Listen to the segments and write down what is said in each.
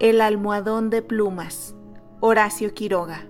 El almohadón de plumas. Horacio Quiroga.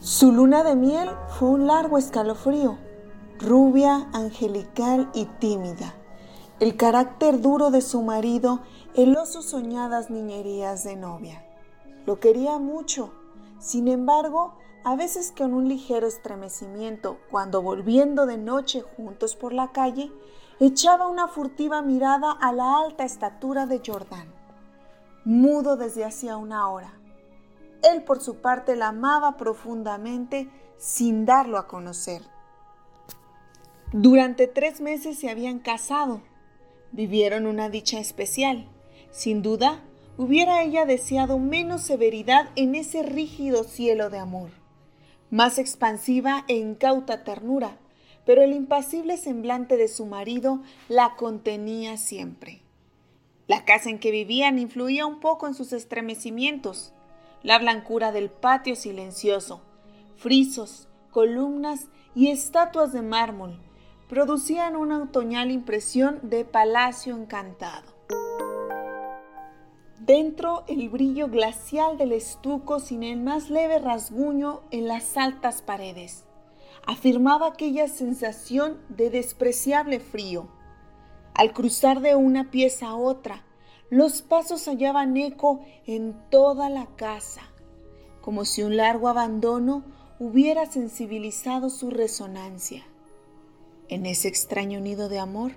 Su luna de miel fue un largo escalofrío, rubia, angelical y tímida. El carácter duro de su marido heló sus soñadas niñerías de novia. Lo quería mucho, sin embargo, a veces con un ligero estremecimiento, cuando volviendo de noche juntos por la calle, echaba una furtiva mirada a la alta estatura de Jordán, mudo desde hacía una hora él por su parte la amaba profundamente sin darlo a conocer. Durante tres meses se habían casado. Vivieron una dicha especial. Sin duda, hubiera ella deseado menos severidad en ese rígido cielo de amor, más expansiva e incauta ternura, pero el impasible semblante de su marido la contenía siempre. La casa en que vivían influía un poco en sus estremecimientos la blancura del patio silencioso, frisos, columnas y estatuas de mármol producían una otoñal impresión de palacio encantado. Dentro el brillo glacial del estuco sin el más leve rasguño en las altas paredes afirmaba aquella sensación de despreciable frío. Al cruzar de una pieza a otra, los pasos hallaban eco en toda la casa, como si un largo abandono hubiera sensibilizado su resonancia. En ese extraño nido de amor,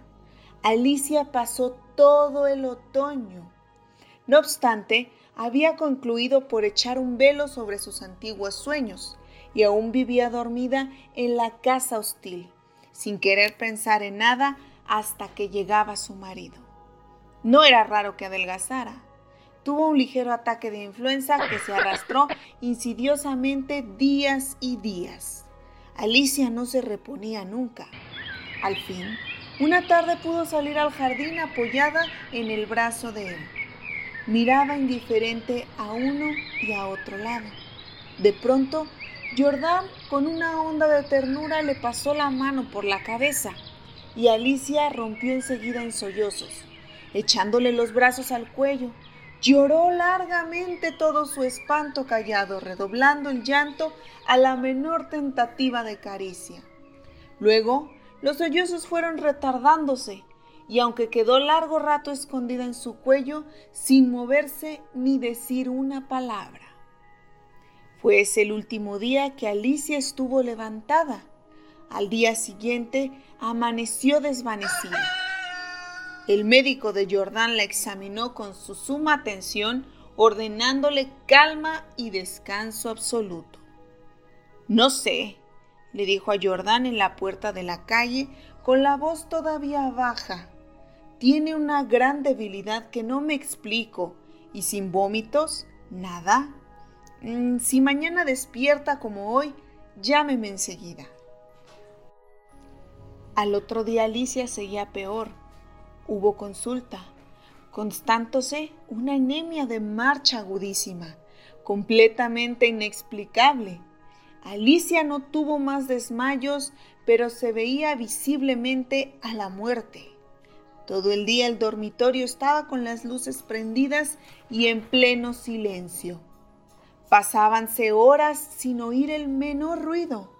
Alicia pasó todo el otoño. No obstante, había concluido por echar un velo sobre sus antiguos sueños y aún vivía dormida en la casa hostil, sin querer pensar en nada hasta que llegaba su marido. No era raro que adelgazara. Tuvo un ligero ataque de influenza que se arrastró insidiosamente días y días. Alicia no se reponía nunca. Al fin, una tarde pudo salir al jardín apoyada en el brazo de él. Miraba indiferente a uno y a otro lado. De pronto, Jordán, con una onda de ternura, le pasó la mano por la cabeza y Alicia rompió enseguida en sollozos echándole los brazos al cuello. Lloró largamente todo su espanto callado, redoblando el llanto a la menor tentativa de caricia. Luego, los sollozos fueron retardándose, y aunque quedó largo rato escondida en su cuello, sin moverse ni decir una palabra. Fue ese el último día que Alicia estuvo levantada. Al día siguiente amaneció desvanecida. El médico de Jordán la examinó con su suma atención, ordenándole calma y descanso absoluto. No sé, le dijo a Jordán en la puerta de la calle con la voz todavía baja. Tiene una gran debilidad que no me explico y sin vómitos, nada. Mm, si mañana despierta como hoy, llámeme enseguida. Al otro día Alicia seguía peor Hubo consulta, constándose una anemia de marcha agudísima, completamente inexplicable. Alicia no tuvo más desmayos, pero se veía visiblemente a la muerte. Todo el día el dormitorio estaba con las luces prendidas y en pleno silencio. Pasábanse horas sin oír el menor ruido.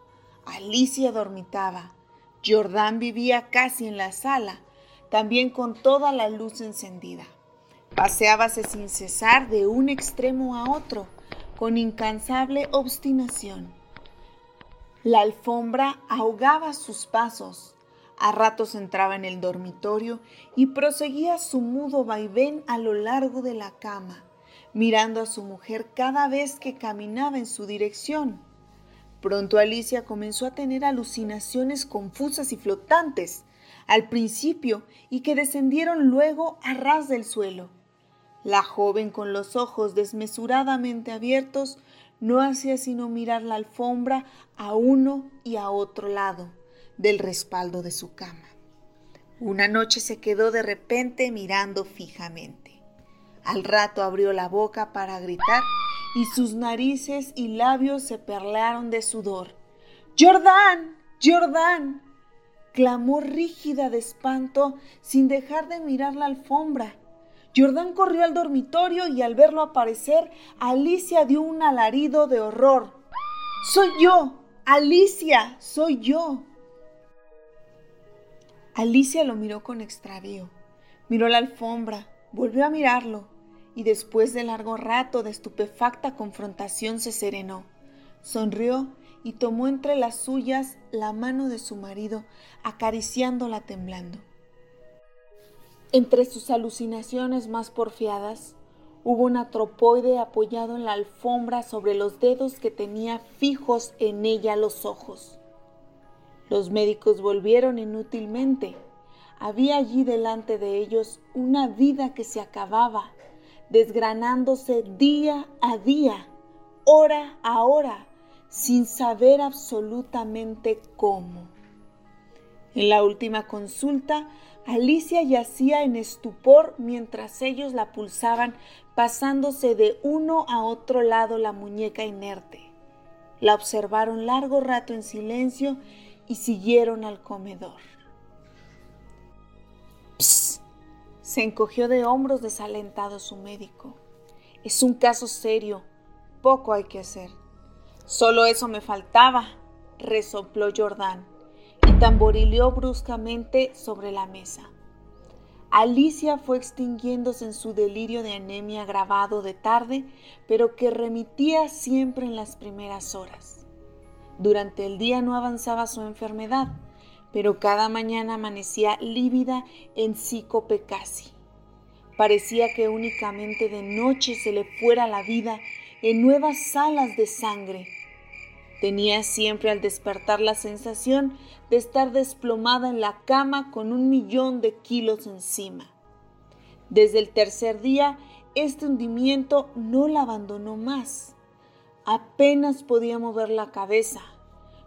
Alicia dormitaba. Jordán vivía casi en la sala, también con toda la luz encendida. Paseábase sin cesar de un extremo a otro, con incansable obstinación. La alfombra ahogaba sus pasos. A ratos entraba en el dormitorio y proseguía su mudo vaivén a lo largo de la cama, mirando a su mujer cada vez que caminaba en su dirección. Pronto Alicia comenzó a tener alucinaciones confusas y flotantes, al principio y que descendieron luego a ras del suelo. La joven con los ojos desmesuradamente abiertos no hacía sino mirar la alfombra a uno y a otro lado del respaldo de su cama. Una noche se quedó de repente mirando fijamente. Al rato abrió la boca para gritar y sus narices y labios se perlaron de sudor. ¡Jordán! ¡Jordán! clamó rígida de espanto sin dejar de mirar la alfombra. Jordán corrió al dormitorio y al verlo aparecer, Alicia dio un alarido de horror. ¡Soy yo! ¡Alicia! ¡Soy yo! Alicia lo miró con extravío. Miró la alfombra, volvió a mirarlo y después de largo rato de estupefacta confrontación se serenó. Sonrió y tomó entre las suyas la mano de su marido, acariciándola temblando. Entre sus alucinaciones más porfiadas, hubo un atropoide apoyado en la alfombra sobre los dedos que tenía fijos en ella los ojos. Los médicos volvieron inútilmente. Había allí delante de ellos una vida que se acababa, desgranándose día a día, hora a hora, sin saber absolutamente cómo. En la última consulta, Alicia yacía en estupor mientras ellos la pulsaban, pasándose de uno a otro lado la muñeca inerte. La observaron largo rato en silencio y siguieron al comedor. Psst, se encogió de hombros desalentado su médico. Es un caso serio, poco hay que hacer. Solo eso me faltaba, resopló Jordán tamborileó bruscamente sobre la mesa. Alicia fue extinguiéndose en su delirio de anemia agravado de tarde, pero que remitía siempre en las primeras horas. Durante el día no avanzaba su enfermedad, pero cada mañana amanecía lívida en sícope casi. Parecía que únicamente de noche se le fuera la vida en nuevas salas de sangre Tenía siempre al despertar la sensación de estar desplomada en la cama con un millón de kilos encima. Desde el tercer día, este hundimiento no la abandonó más. Apenas podía mover la cabeza.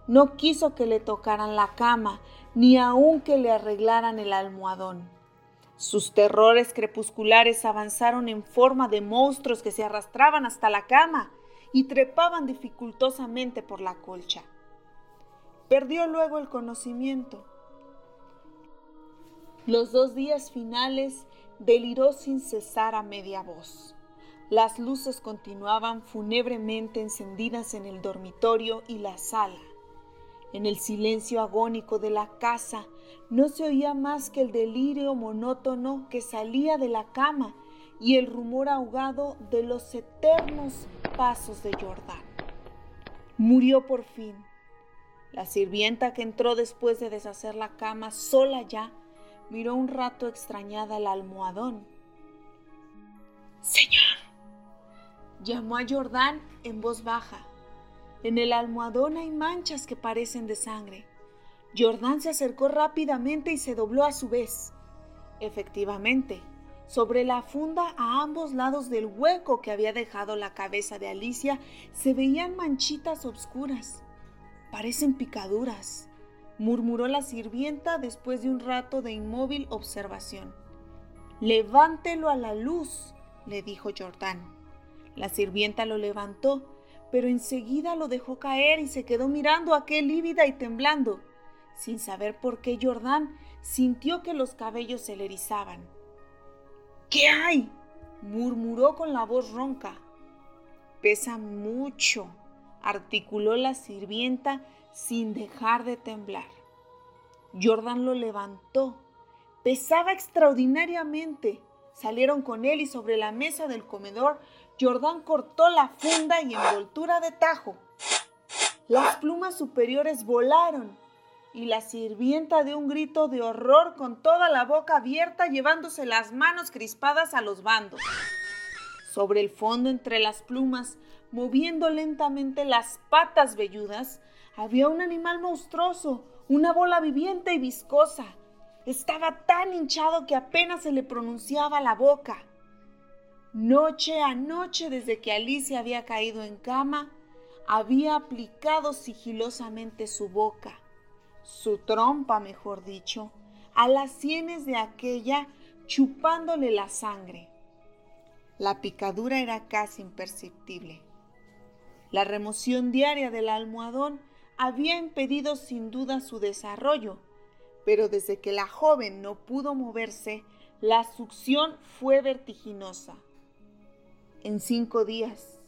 No quiso que le tocaran la cama, ni aun que le arreglaran el almohadón. Sus terrores crepusculares avanzaron en forma de monstruos que se arrastraban hasta la cama y trepaban dificultosamente por la colcha. Perdió luego el conocimiento. Los dos días finales deliró sin cesar a media voz. Las luces continuaban fúnebremente encendidas en el dormitorio y la sala. En el silencio agónico de la casa no se oía más que el delirio monótono que salía de la cama y el rumor ahogado de los eternos pasos de Jordán. Murió por fin. La sirvienta que entró después de deshacer la cama sola ya, miró un rato extrañada el almohadón. Señor, llamó a Jordán en voz baja. En el almohadón hay manchas que parecen de sangre. Jordán se acercó rápidamente y se dobló a su vez. Efectivamente, sobre la funda a ambos lados del hueco que había dejado la cabeza de Alicia se veían manchitas oscuras. Parecen picaduras, murmuró la sirvienta después de un rato de inmóvil observación. Levántelo a la luz, le dijo Jordán. La sirvienta lo levantó, pero enseguida lo dejó caer y se quedó mirando a lívida y temblando. Sin saber por qué Jordán sintió que los cabellos se le erizaban. ¿Qué hay? murmuró con la voz ronca. Pesa mucho, articuló la sirvienta sin dejar de temblar. Jordan lo levantó. Pesaba extraordinariamente. Salieron con él y sobre la mesa del comedor, Jordan cortó la funda y envoltura de tajo. Las plumas superiores volaron y la sirvienta dio un grito de horror con toda la boca abierta llevándose las manos crispadas a los bandos. Sobre el fondo entre las plumas, moviendo lentamente las patas velludas, había un animal monstruoso, una bola viviente y viscosa. Estaba tan hinchado que apenas se le pronunciaba la boca. Noche a noche desde que Alicia había caído en cama, había aplicado sigilosamente su boca su trompa, mejor dicho, a las sienes de aquella chupándole la sangre. La picadura era casi imperceptible. La remoción diaria del almohadón había impedido sin duda su desarrollo, pero desde que la joven no pudo moverse, la succión fue vertiginosa. En cinco días,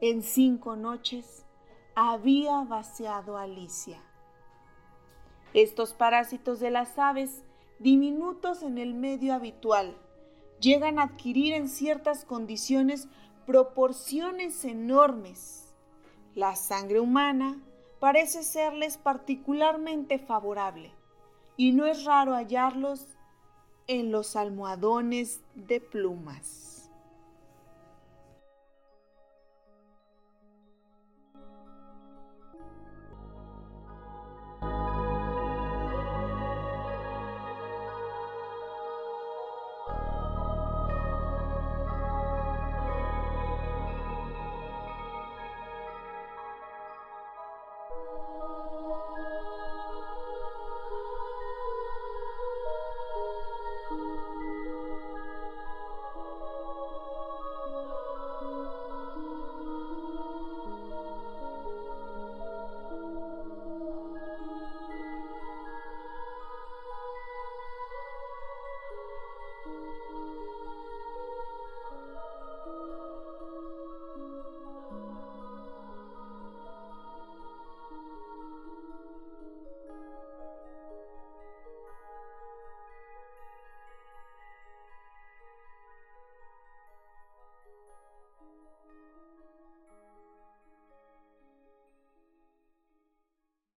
en cinco noches, había vaciado a Alicia. Estos parásitos de las aves, diminutos en el medio habitual, llegan a adquirir en ciertas condiciones proporciones enormes. La sangre humana parece serles particularmente favorable y no es raro hallarlos en los almohadones de plumas.